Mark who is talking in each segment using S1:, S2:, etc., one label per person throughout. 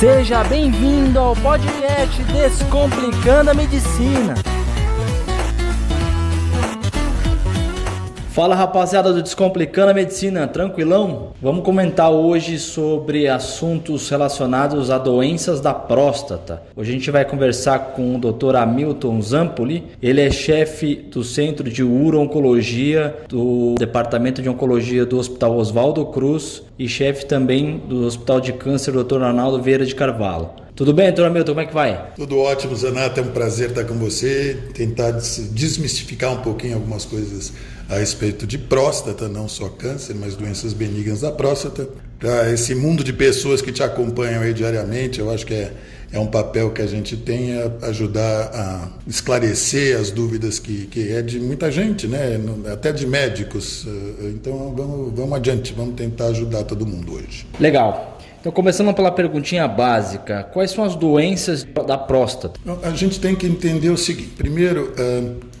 S1: Seja bem-vindo ao podcast Descomplicando a Medicina. Fala rapaziada do Descomplicando a Medicina, tranquilão? Vamos comentar hoje sobre assuntos relacionados a doenças da próstata. Hoje a gente vai conversar com o Dr. Hamilton Zampoli, ele é chefe do Centro de Uro-Oncologia do Departamento de Oncologia do Hospital Oswaldo Cruz e chefe também do Hospital de Câncer Dr. Arnaldo Vieira de Carvalho. Tudo bem, doutor Hamilton, como é que vai?
S2: Tudo ótimo, Zanata, é um prazer estar com você, tentar desmistificar um pouquinho algumas coisas a respeito de próstata, não só câncer, mas doenças benignas da próstata. Para esse mundo de pessoas que te acompanham aí diariamente, eu acho que é, é um papel que a gente tem a ajudar a esclarecer as dúvidas que, que é de muita gente, né? até de médicos. Então vamos, vamos adiante, vamos tentar ajudar todo mundo hoje.
S1: Legal. Então, começando pela perguntinha básica, quais são as doenças da próstata?
S2: A gente tem que entender o seguinte: primeiro,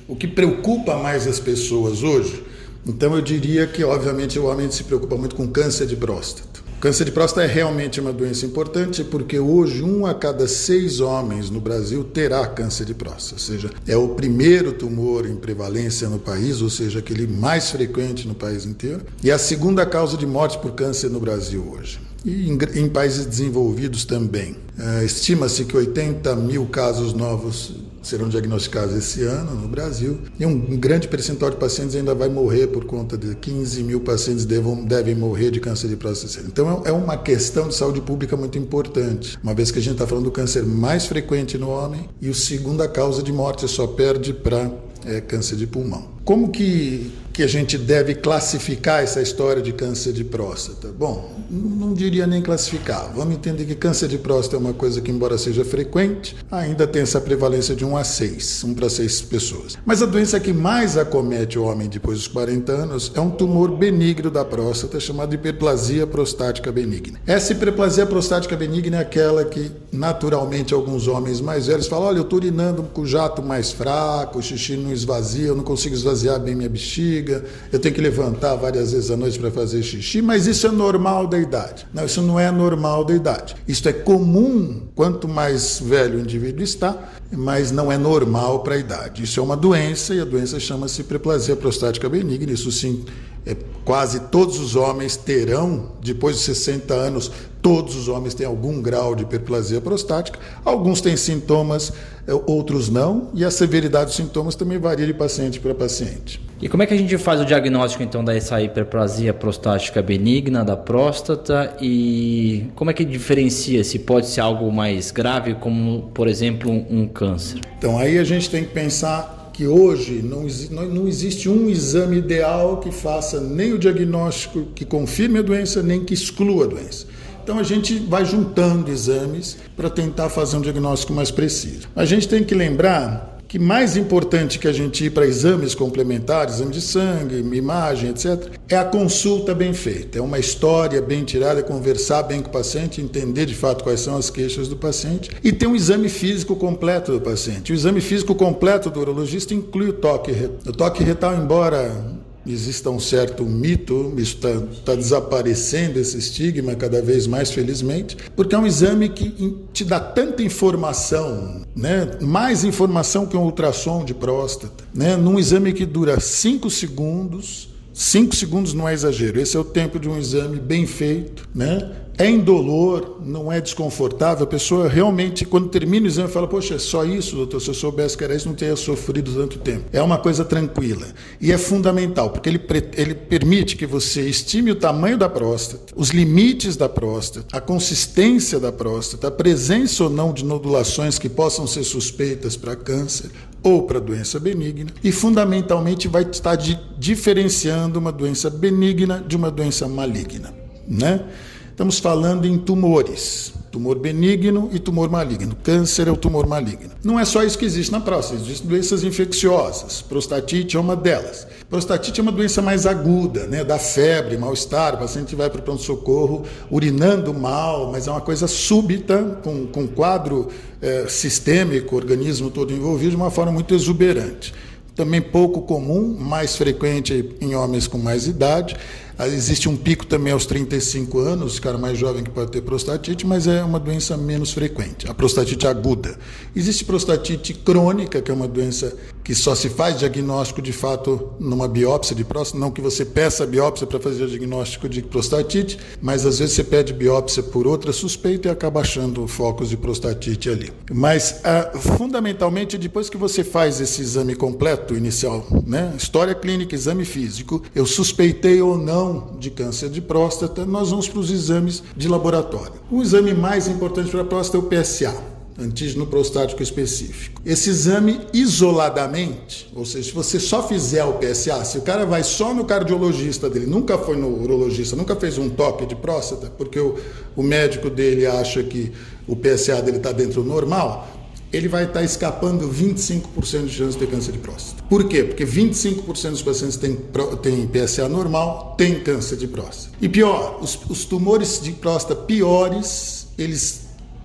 S2: o que preocupa mais as pessoas hoje, então eu diria que, obviamente, o homem se preocupa muito com câncer de próstata. Câncer de próstata é realmente uma doença importante porque hoje um a cada seis homens no Brasil terá câncer de próstata, ou seja, é o primeiro tumor em prevalência no país, ou seja, aquele mais frequente no país inteiro, e a segunda causa de morte por câncer no Brasil hoje e em, em países desenvolvidos também. Uh, Estima-se que 80 mil casos novos serão diagnosticados esse ano no Brasil e um grande percentual de pacientes ainda vai morrer por conta de 15 mil pacientes devam, devem morrer de câncer de próstata. Então é uma questão de saúde pública muito importante, uma vez que a gente está falando do câncer mais frequente no homem e o segunda causa de morte só perde para é, câncer de pulmão. Como que que a gente deve classificar essa história de câncer de próstata? Bom, não diria nem classificar. Vamos entender que câncer de próstata é uma coisa que, embora seja frequente, ainda tem essa prevalência de 1 a 6, 1 para 6 pessoas. Mas a doença que mais acomete o homem depois dos 40 anos é um tumor benigno da próstata chamado hiperplasia prostática benigna. Essa hiperplasia prostática benigna é aquela que, naturalmente, alguns homens mais velhos falam: olha, eu estou urinando com o jato mais fraco, o xixi não esvazia, eu não consigo esvaziar bem minha bexiga bexiga, eu tenho que levantar várias vezes à noite para fazer xixi, mas isso é normal da idade. Não, isso não é normal da idade. Isso é comum quanto mais velho o indivíduo está, mas não é normal para a idade. Isso é uma doença e a doença chama-se preplasia prostática benigna. Isso sim, quase todos os homens terão, depois de 60 anos, todos os homens têm algum grau de hiperplasia prostática. Alguns têm sintomas, é, outros não, e a severidade dos sintomas também varia de paciente para paciente.
S1: E como é que a gente faz o diagnóstico então dessa hiperplasia prostática benigna da próstata e como é que diferencia se pode ser algo mais grave, como por exemplo um, câncer?
S2: Então aí a gente tem que pensar que hoje não, não existe um exame ideal que faça nem o diagnóstico que confirme a doença, nem que exclua a doença. Então a gente vai juntando exames para tentar fazer um diagnóstico mais preciso. A gente tem que lembrar que mais importante que a gente ir para exames complementares, exame de sangue, imagem, etc., é a consulta bem feita. É uma história bem tirada, conversar bem com o paciente, entender de fato quais são as queixas do paciente e ter um exame físico completo do paciente. O exame físico completo do urologista inclui o toque retal. O toque retal, embora exista um certo mito, está tá desaparecendo esse estigma cada vez mais, felizmente, porque é um exame que te dá tanta informação, né? mais informação que um ultrassom de próstata, né? num exame que dura 5 segundos. 5 segundos não é exagero, esse é o tempo de um exame bem feito, né? É indolor, não é desconfortável. A pessoa realmente, quando termina o exame, fala: Poxa, é só isso, doutor. Se eu soubesse que era isso, não teria sofrido tanto tempo. É uma coisa tranquila. E é fundamental, porque ele, ele permite que você estime o tamanho da próstata, os limites da próstata, a consistência da próstata, a presença ou não de nodulações que possam ser suspeitas para câncer ou para doença benigna. E, fundamentalmente, vai estar diferenciando uma doença benigna de uma doença maligna. Né? Estamos falando em tumores. Tumor benigno e tumor maligno. Câncer é o tumor maligno. Não é só isso que existe na próstata, existem doenças infecciosas. Prostatite é uma delas. Prostatite é uma doença mais aguda, né? Dá febre, mal-estar, o paciente vai para o pronto-socorro urinando mal, mas é uma coisa súbita, com, com quadro é, sistêmico, organismo todo envolvido, de uma forma muito exuberante. também pouco comum, mais frequente em homens com mais idade. Existe um pico também aos 35 anos, cara mais jovem que pode ter prostatite, mas é uma doença menos frequente, a prostatite aguda. Existe prostatite crônica, que é uma doença que só se faz diagnóstico de fato numa biópsia de próstata, não que você peça biópsia para fazer o diagnóstico de prostatite, mas às vezes você pede biópsia por outra suspeita e acaba achando focos de prostatite ali. Mas ah, fundamentalmente depois que você faz esse exame completo inicial, né, história clínica, exame físico, eu suspeitei ou não de câncer de próstata, nós vamos para os exames de laboratório. O exame mais importante para a próstata é o PSA antígeno prostático específico. Esse exame isoladamente, ou seja, se você só fizer o PSA, se o cara vai só no cardiologista dele, nunca foi no urologista, nunca fez um toque de próstata, porque o, o médico dele acha que o PSA dele está dentro do normal, ele vai estar tá escapando 25% de chance de câncer de próstata. Por quê? Porque 25% dos pacientes têm, têm PSA normal, têm câncer de próstata. E pior, os, os tumores de próstata piores, eles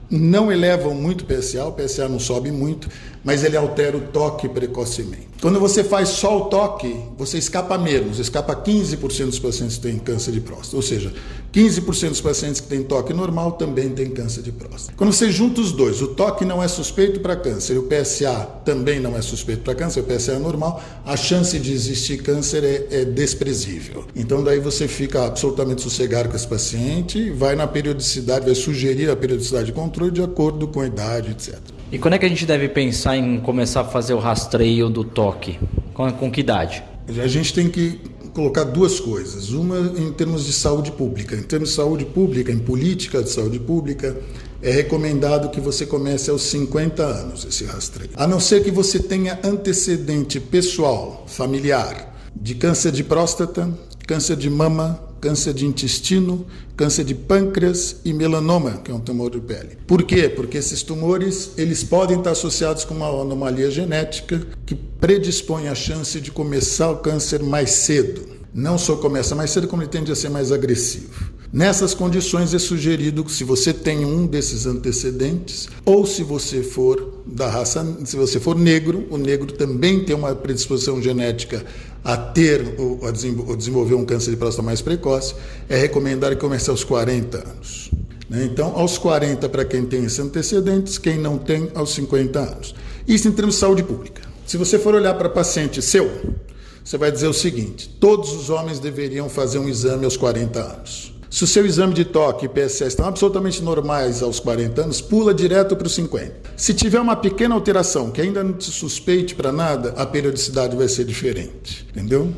S2: não elevam muito o PSA, o PSA não sobe muito, mas ele altera o toque precocemente. Quando você faz só o toque, você escapa menos, escapa 15% dos pacientes que têm câncer de próstata. Ou seja, 15% dos pacientes que têm toque normal também têm câncer de próstata. Quando você junta os dois, o toque não é suspeito para câncer o PSA também não é suspeito para câncer, o PSA é normal, a chance de existir câncer é, é desprezível. Então daí você fica absolutamente sossegado com esse paciente, vai na periodicidade, vai sugerir a periodicidade de controle de acordo com a idade, etc.
S1: E quando é que a gente deve pensar em começar a fazer o rastreio do toque? Com, com que idade?
S2: A gente tem que colocar duas coisas. Uma em termos de saúde pública. Em termos de saúde pública, em política de saúde pública, é recomendado que você comece aos 50 anos esse rastreio. A não ser que você tenha antecedente pessoal, familiar, de câncer de próstata, câncer de mama, câncer de intestino, câncer de pâncreas e melanoma, que é um tumor de pele. Por quê? Porque esses tumores, eles podem estar associados com uma anomalia genética que predispõe a chance de começar o câncer mais cedo. Não só começa mais cedo, como ele tende a ser mais agressivo. Nessas condições é sugerido que se você tem um desses antecedentes ou se você for da raça, se você for negro, o negro também tem uma predisposição genética a ter ou a desenvolver um câncer de próstata mais precoce, é recomendado comece aos 40 anos. Né? Então, aos 40 para quem tem esses antecedentes, quem não tem, aos 50 anos. Isso em termos de saúde pública. Se você for olhar para paciente seu, você vai dizer o seguinte: todos os homens deveriam fazer um exame aos 40 anos. Se o seu exame de toque e PSA estão absolutamente normais aos 40 anos, pula direto para os 50. Se tiver uma pequena alteração que ainda não se suspeite para nada, a periodicidade vai ser diferente. Entendeu?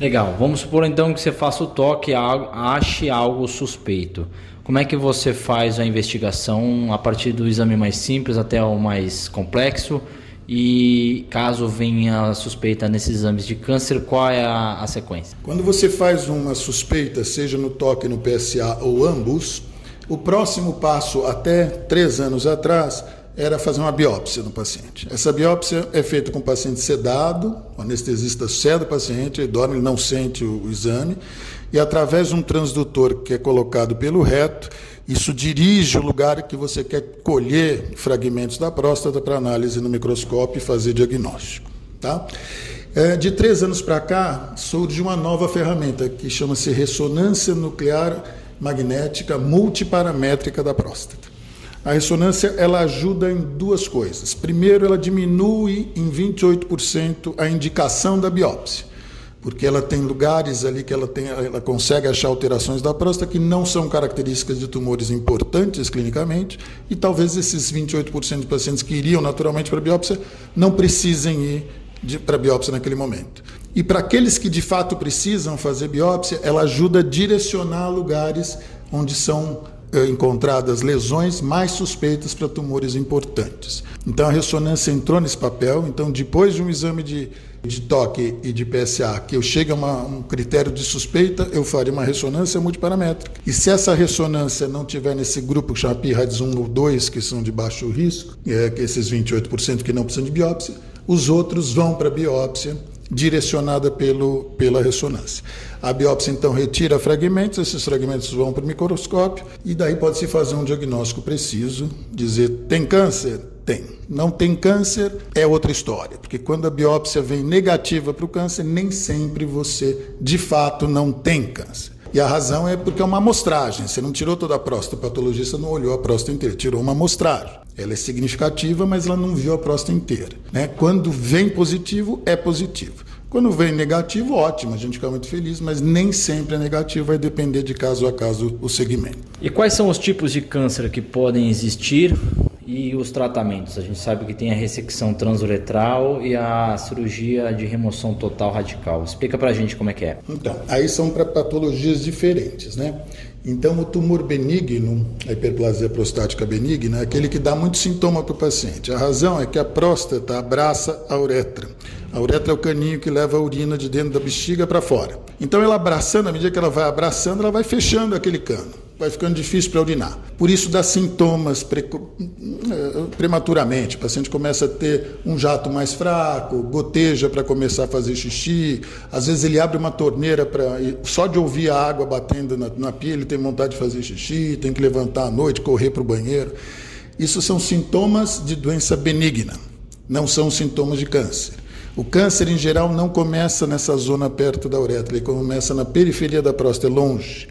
S1: Legal. Vamos supor então que você faça o toque e ache algo suspeito. Como é que você faz a investigação a partir do exame mais simples até o mais complexo? E caso venha suspeita nesses exames de câncer, qual é a, a, sequência?
S2: Quando você faz uma suspeita, seja no toque, no PSA ou ambos, o próximo passo, até três anos atrás, era fazer uma biópsia no paciente. Essa biópsia é feita com o paciente sedado, o anestesista ceda o paciente, ele dorme, ele não sente o, o exame, e através de um transdutor que é colocado pelo reto, isso dirige o lugar que você quer colher fragmentos da próstata para análise no microscópio e fazer diagnóstico. Tá? É, de três anos para cá, surge uma nova ferramenta que chama-se ressonância nuclear magnética multiparamétrica da próstata. A ressonância ela ajuda em duas coisas. Primeiro, ela diminui em 28% a indicação da biópsia porque ela tem lugares ali que ela, tem, ela consegue achar alterações da próstata que não são características de tumores importantes clinicamente, e talvez esses 28% de pacientes que iriam naturalmente para a biópsia não precisem ir para a biópsia naquele momento. E para aqueles que de fato precisam fazer biópsia, ela ajuda a direcionar lugares onde são eh, encontradas lesões mais suspeitas para tumores importantes. Então a ressonância entrou nesse papel. Então, depois de um exame de de toque e de PSA, que eu chegue a um critério de suspeita, eu faria uma ressonância multiparamétrica. E se essa ressonância não tiver nesse grupo que chama PIRADS 1 ou 2, que são de baixo risco, é, que esses 28% que não precisam de biópsia, os outros vão para biópsia direcionada pelo, pela ressonância. A biópsia então retira fragmentos, esses fragmentos vão para o microscópio e daí pode-se fazer um diagnóstico preciso, dizer tem câncer? Tem. Não tem câncer é outra história, porque quando a biópsia vem negativa para o câncer, nem sempre você de fato não tem câncer. E a razão é porque é uma amostragem. Você não tirou toda a próstata, o patologista não olhou a próstata inteira, tirou uma amostragem. Ela é significativa, mas ela não viu a próstata inteira. Né? Quando vem positivo, é positivo. Quando vem negativo, ótimo, a gente fica muito feliz, mas nem sempre é negativo, vai depender de caso a caso o segmento.
S1: E quais são os tipos de câncer que podem existir e os tratamentos? A gente sabe que tem a ressecção transuretral e a cirurgia de remoção total radical. Explica pra gente como é que é.
S2: Então, aí são para patologias diferentes, né? Então, o tumor benigno, a hiperplasia prostática benigna, é aquele que dá muito sintoma para o paciente. A razão é que a próstata abraça a uretra. A uretra é o caninho que leva a urina de dentro da bexiga para fora. Então, ela abraçando, à medida que ela vai abraçando, ela vai fechando aquele cano vai ficando difícil para urinar. Por isso dá sintomas pre... Eh, prematuramente. O paciente começa a ter um jato mais fraco, goteja para começar a fazer xixi. Às vezes ele abre uma torneira para só de ouvir a água batendo na, na pia ele tem vontade de fazer xixi, tem que levantar à noite, correr para o banheiro. Isso são sintomas de doença benigna, não são sintomas de câncer. O câncer, em geral, não começa nessa zona perto da uretra, ele começa na periferia da próstata, longe.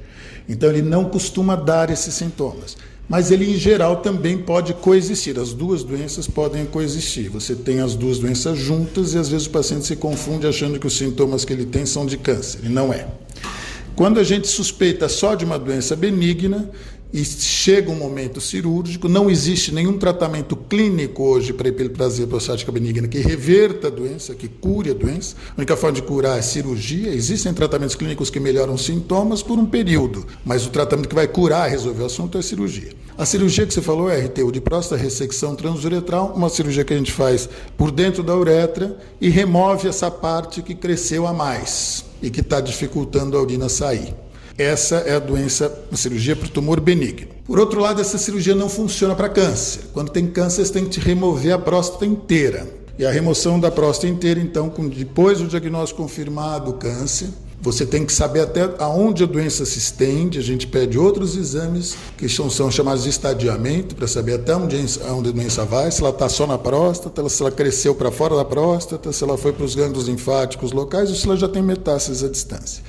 S2: Então ele não costuma dar esses sintomas. Mas ele, em geral, também pode coexistir. As duas doenças podem coexistir. Você tem as duas doenças juntas e às vezes o paciente se confunde achando que os sintomas que ele tem são de câncer. E não é. Quando a gente suspeita só de uma doença benigna, e chega um momento cirúrgico, não existe nenhum tratamento clínico hoje para hiperplasia prostática benigna que reverta a doença, que cure a doença. A única forma de curar é cirurgia. Existem tratamentos clínicos que melhoram sintomas por um período, mas o tratamento que vai curar, resolver o assunto é a cirurgia. A cirurgia que você falou é RTU de próstata, ressecção transuretral, uma cirurgia que a gente faz por dentro da uretra e remove essa parte que cresceu a mais e que está dificultando a urina sair. Essa é a doença, a cirurgia para o tumor benigno. Por outro lado, essa cirurgia não funciona para câncer. Quando tem câncer, você tem que remover a próstata inteira. E a remoção da próstata inteira, então, depois do diagnóstico confirmado do câncer, você tem que saber até aonde a doença se estende. A gente pede outros exames que são, são chamados de estadiamento para saber até onde, onde a doença vai, se ela está só na próstata, se ela cresceu para fora da próstata, se ela foi para os gânglios linfáticos locais ou se ela já tem metástases à distância.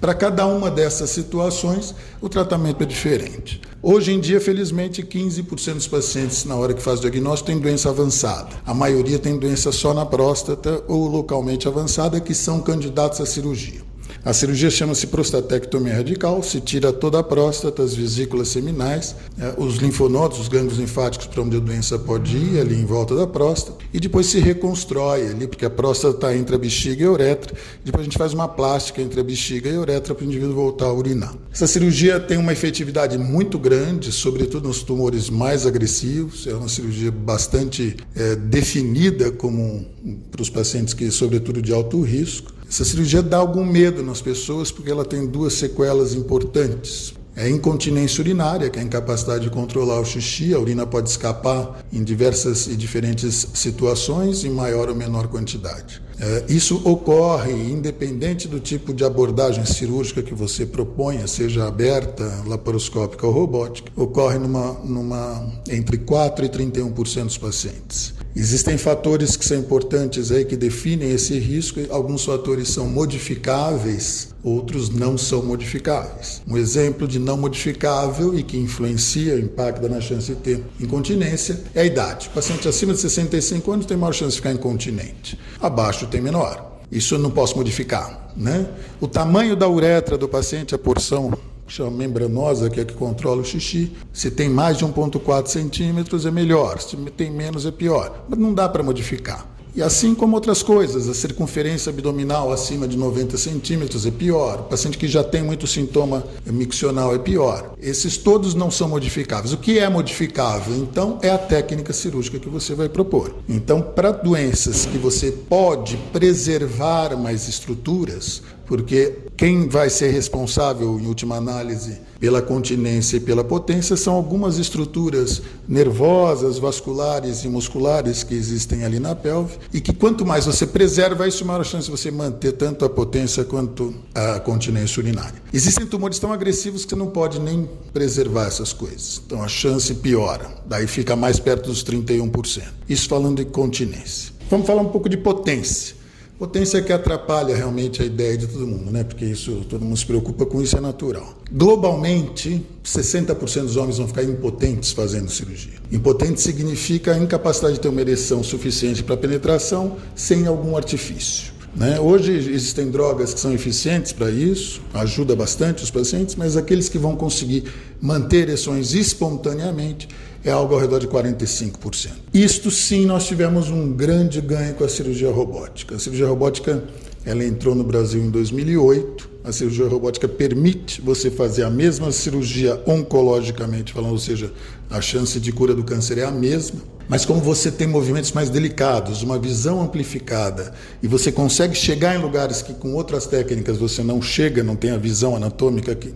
S2: Para cada uma dessas situações, o tratamento é diferente. Hoje em dia, felizmente, 15% dos pacientes, na hora que faz o diagnóstico, têm doença avançada. A maioria tem doença só na próstata ou localmente avançada, que são candidatos à cirurgia. A cirurgia chama-se prostatectomia radical, se tira toda a próstata, as vesículas seminais, né, os linfonodos, os gânglios linfáticos para onde a doença pode ir, ali em volta da próstata, e depois se reconstrói ali, porque a próstata está entre a bexiga e a uretra, depois a gente faz uma plástica entre a bexiga e a uretra para o indivíduo voltar a urinar. Essa cirurgia tem uma efetividade muito grande, sobretudo nos tumores mais agressivos, é uma cirurgia bastante é, definida como para os pacientes que, sobretudo, de alto risco. Essa cirurgia dá algum medo nas pessoas porque ela tem duas sequelas importantes. É incontinência urinária, que é a incapacidade de controlar o xixi. A urina pode escapar em diversas e diferentes situações, em maior ou menor quantidade. É, isso ocorre independente do tipo de abordagem cirúrgica que você proponha, seja aberta, laparoscópica ou robótica, ocorre numa, numa, entre 4% e 31% dos pacientes. Existem fatores que são importantes aí que definem esse risco. Alguns fatores são modificáveis, outros não são modificáveis. Um exemplo de não modificável e que influencia, impacta na chance de ter incontinência é a idade. O paciente acima de 65 anos tem maior chance de ficar incontinente. Abaixo tem menor. Isso eu não posso modificar, né? O tamanho da uretra do paciente, a porção chama membranosa, que é que controla o xixi. Se tem mais de 1,4 centímetros é melhor, se tem menos é pior. Mas não dá para modificar. E assim como outras coisas, a circunferência abdominal acima de 90 centímetros é pior, o paciente que já tem muito sintoma miccional é pior. Esses todos não são modificáveis. O que é modificável, então, é a técnica cirúrgica que você vai propor. Então, para doenças que você pode preservar mais estruturas, porque Quem vai ser responsável, em última análise, pela continência e pela potência são algumas estruturas nervosas, vasculares e musculares que existem ali na pelve e que quanto mais você preserva, isso maior a chance de você manter tanto a potência quanto a continência urinária. Existem tumores tão agressivos que você não pode nem preservar essas coisas. Então a chance piora. Daí fica mais perto dos 31%. Isso falando de continência. Vamos falar um pouco de potência. Potência que atrapalha realmente a ideia de todo mundo, né? Porque isso todo mundo se preocupa com isso é natural. Globalmente, 60% dos homens vão ficar impotentes fazendo cirurgia. Impotente significa a incapacidade de ter uma ereção suficiente para penetração sem algum artifício. Né? Hoje existem drogas que são eficientes para isso, ajuda bastante os pacientes, mas aqueles que vão conseguir manter ereções espontaneamente é algo ao redor de 45%. Isto sim, nós tivemos um grande ganho com a cirurgia robótica. A cirurgia robótica ela entrou no Brasil em 2008. A cirurgia robótica permite você fazer a mesma cirurgia oncologicamente falando, ou seja, a chance de cura do câncer é a mesma. Mas como você tem movimentos mais delicados, uma visão amplificada, e você consegue chegar em lugares que com outras técnicas você não chega, não tem a visão anatômica que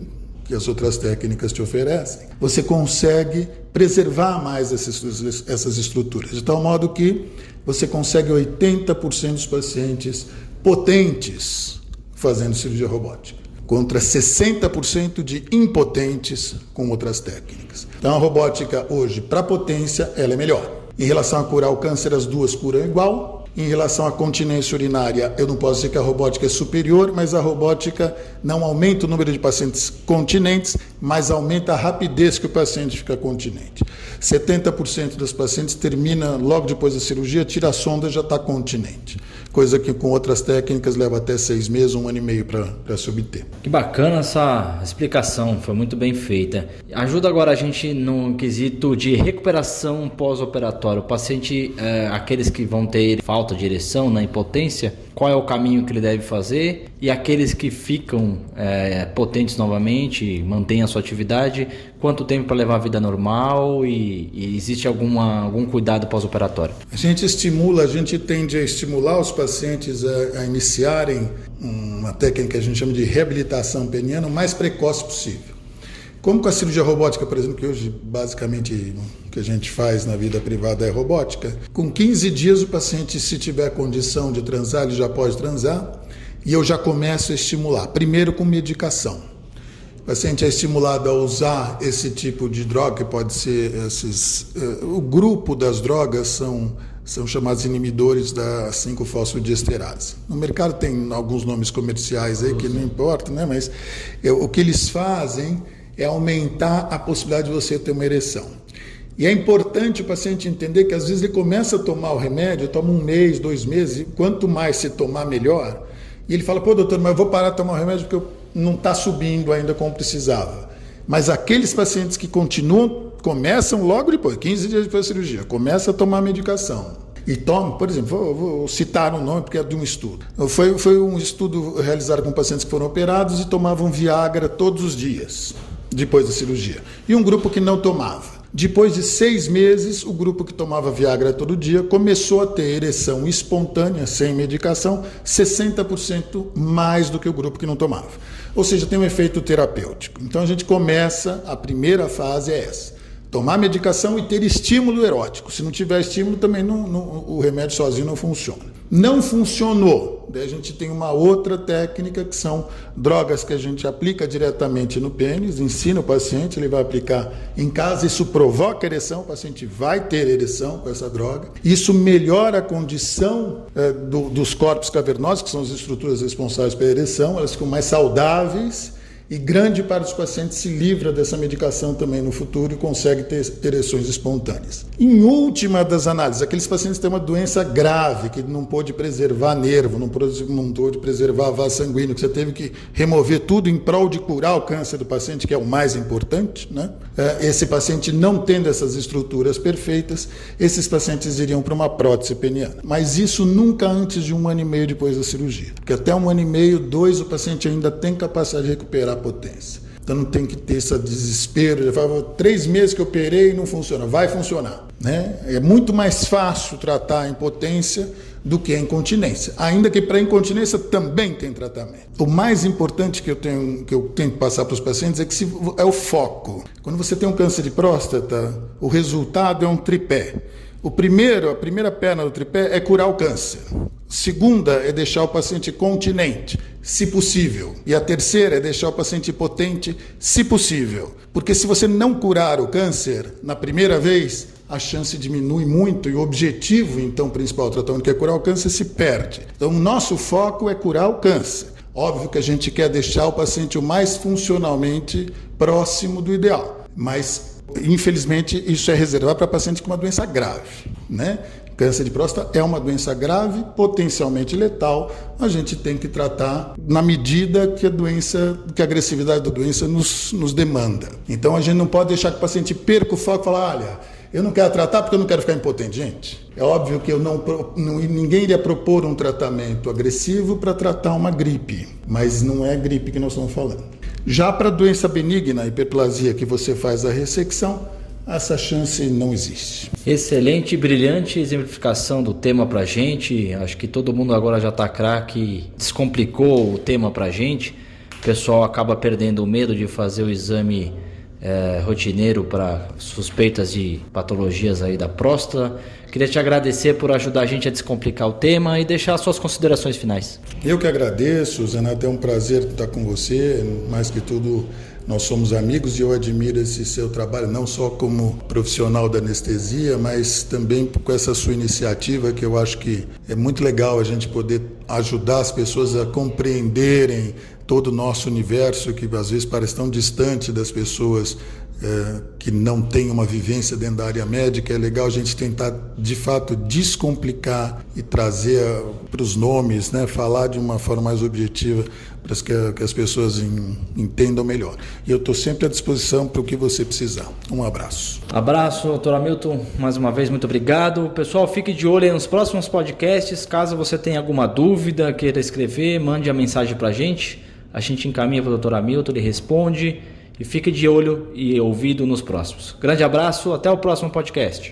S2: que as outras técnicas te oferecem, você consegue preservar mais essas, essas estruturas, de tal modo que você consegue 80% dos pacientes potentes fazendo cirurgia robótica, contra 60% de impotentes com outras técnicas. Então a robótica hoje, para potência, ela é melhor. Em relação a curar o câncer, as duas curam igual, em relação à continência urinária, eu não posso dizer que a robótica é superior, mas a robótica não aumenta o número de pacientes continentes, mas aumenta a rapidez que o paciente fica continente. 70% dos pacientes termina logo depois da cirurgia, tira a sonda e já está continente. Coisa que com outras técnicas leva até seis meses, um ano e meio para se obter.
S1: Que bacana essa explicação, foi muito bem feita. Ajuda agora a gente no quesito de recuperação pós-operatório. O paciente, é, aqueles que vão ter falta de ereção, na impotência, qual é o caminho que ele deve fazer? E aqueles que ficam é, potentes novamente, mantêm a sua atividade, quanto tempo para levar a vida normal e, e existe alguma, algum cuidado pós-operatório?
S2: A gente estimula, a gente tende a estimular os pacientes a, a iniciarem uma técnica que a gente chama de reabilitação peniana o mais precoce possível. Como com a cirurgia robótica, por exemplo, que hoje basicamente o que a gente faz na vida privada é robótica, com 15 dias o paciente, se tiver condição de transar, ele já pode transar e eu já começo a estimular. Primeiro com medicação. O paciente é estimulado a usar esse tipo de droga, que pode ser esses. Uh, o grupo das drogas são, são chamados inibidores da 5-fosfodiesterase. No mercado tem alguns nomes comerciais aí que não importa, né? mas eu, o que eles fazem é aumentar a possibilidade de você ter uma ereção. E é importante o paciente entender que às vezes ele começa a tomar o remédio, toma um mês, dois meses, e quanto mais se tomar, melhor. E ele fala, pô, doutor, mas eu vou parar de tomar o remédio porque não está subindo ainda como precisava. Mas aqueles pacientes que continuam, começam logo depois, 15 dias depois da cirurgia, começa a tomar medicação. E toma, por exemplo, vou, vou, citar um nome porque é de um estudo. Foi, foi um estudo realizado com pacientes que foram operados e tomavam Viagra todos os dias depois da cirurgia. E um grupo que não tomava. Depois de seis meses, o grupo que tomava Viagra todo dia começou a ter ereção espontânea, sem medicação, 60% mais do que o grupo que não tomava. Ou seja, tem um efeito terapêutico. Então a gente começa, a primeira fase é essa tomar medicação e ter estímulo erótico. Se não tiver estímulo, também não, não, o remédio sozinho não funciona. Não funcionou. Daí a gente tem uma outra técnica que são drogas que a gente aplica diretamente no pênis, ensina o paciente, ele vai aplicar em casa, isso provoca ereção, o paciente vai ter ereção com essa droga. Isso melhora a condição é, do, dos corpos cavernosos, que são as estruturas responsáveis pela ereção, elas ficam mais saudáveis e grande parte dos pacientes se livra dessa medicação também no futuro e consegue ter ereções espontâneas. Em última das análises, aqueles pacientes têm uma doença grave, que não pôde preservar nervo, não pôde, não pôde preservar vaso sanguíneo, que você teve que remover tudo em prol de curar o câncer do paciente, que é o mais importante. Né? É, esse paciente não tendo essas estruturas perfeitas, esses pacientes iriam para uma prótese peniana. Mas isso nunca antes de um ano e meio depois da cirurgia. Porque até um ano e meio, dois, o paciente ainda tem capacidade de recuperar potência. Então não tem que ter esse desespero. Já fala, três meses que eu operei e não funciona. Vai funcionar. Né? É muito mais fácil tratar a impotência do que a incontinência. Ainda que para incontinência também tem tratamento. O mais importante que eu tenho que eu tenho que passar para os pacientes é que se, é o foco. Quando você tem um câncer de próstata, o resultado é um tripé. O primeiro, a primeira perna do tripé é curar o câncer. Segunda é deixar o paciente continente, se possível. E a terceira é deixar o paciente potente, se possível. Porque se você não curar o câncer na primeira vez, a chance diminui muito e o objetivo, então, principal do tratamento, que é curar o câncer, se perde. Então, o nosso foco é curar o câncer. Óbvio que a gente quer deixar o paciente o mais funcionalmente próximo do ideal, mas infelizmente isso é reservado para pacientes com uma doença grave, né? Câncer de próstata é uma doença grave, potencialmente letal. A gente tem que tratar na medida que a doença, que a agressividade da doença nos, nos demanda. Então a gente não pode deixar que o paciente perca o foco e falar, olha, eu não quero tratar porque eu não quero ficar impotente. Gente, é óbvio que eu não, não ninguém iria propor um tratamento agressivo para tratar uma gripe, mas não é gripe que nós estamos falando. Já para doença benigna, hiperplasia, que você faz a ressecção, essa chance não existe.
S1: Excelente, brilhante exemplificação do tema para gente. Acho que todo mundo agora já está craque, descomplicou o tema para gente. O pessoal acaba perdendo o medo de fazer o exame é, rotineiro para suspeitas de patologias aí da próstata. Queria te agradecer por ajudar a gente a descomplicar o tema e deixar suas considerações finais.
S2: Eu que agradeço, Zenato, é um prazer estar com você. Mais que tudo, nós somos amigos e eu admiro esse seu trabalho, não só como profissional da anestesia, mas também com essa sua iniciativa, que eu acho que é muito legal a gente poder ajudar as pessoas a compreenderem todo o nosso universo, que às vezes parece tão distante das pessoas é, que não têm uma vivência dentro da área médica, é legal a gente tentar de fato descomplicar e trazer para os nomes, né, falar de uma forma mais objetiva para que, que as pessoas em, entendam melhor. E eu estou sempre à disposição para o que você precisar. Um abraço.
S1: Abraço, doutor Hamilton. Mais uma vez, muito obrigado. Pessoal, fique de olho nos próximos podcasts. Caso você tenha alguma dúvida, queira escrever, mande a mensagem para a gente. A gente encaminha para o doutor Hamilton, ele responde. E fique de olho e ouvido nos próximos. Grande abraço, até o próximo podcast.